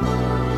我。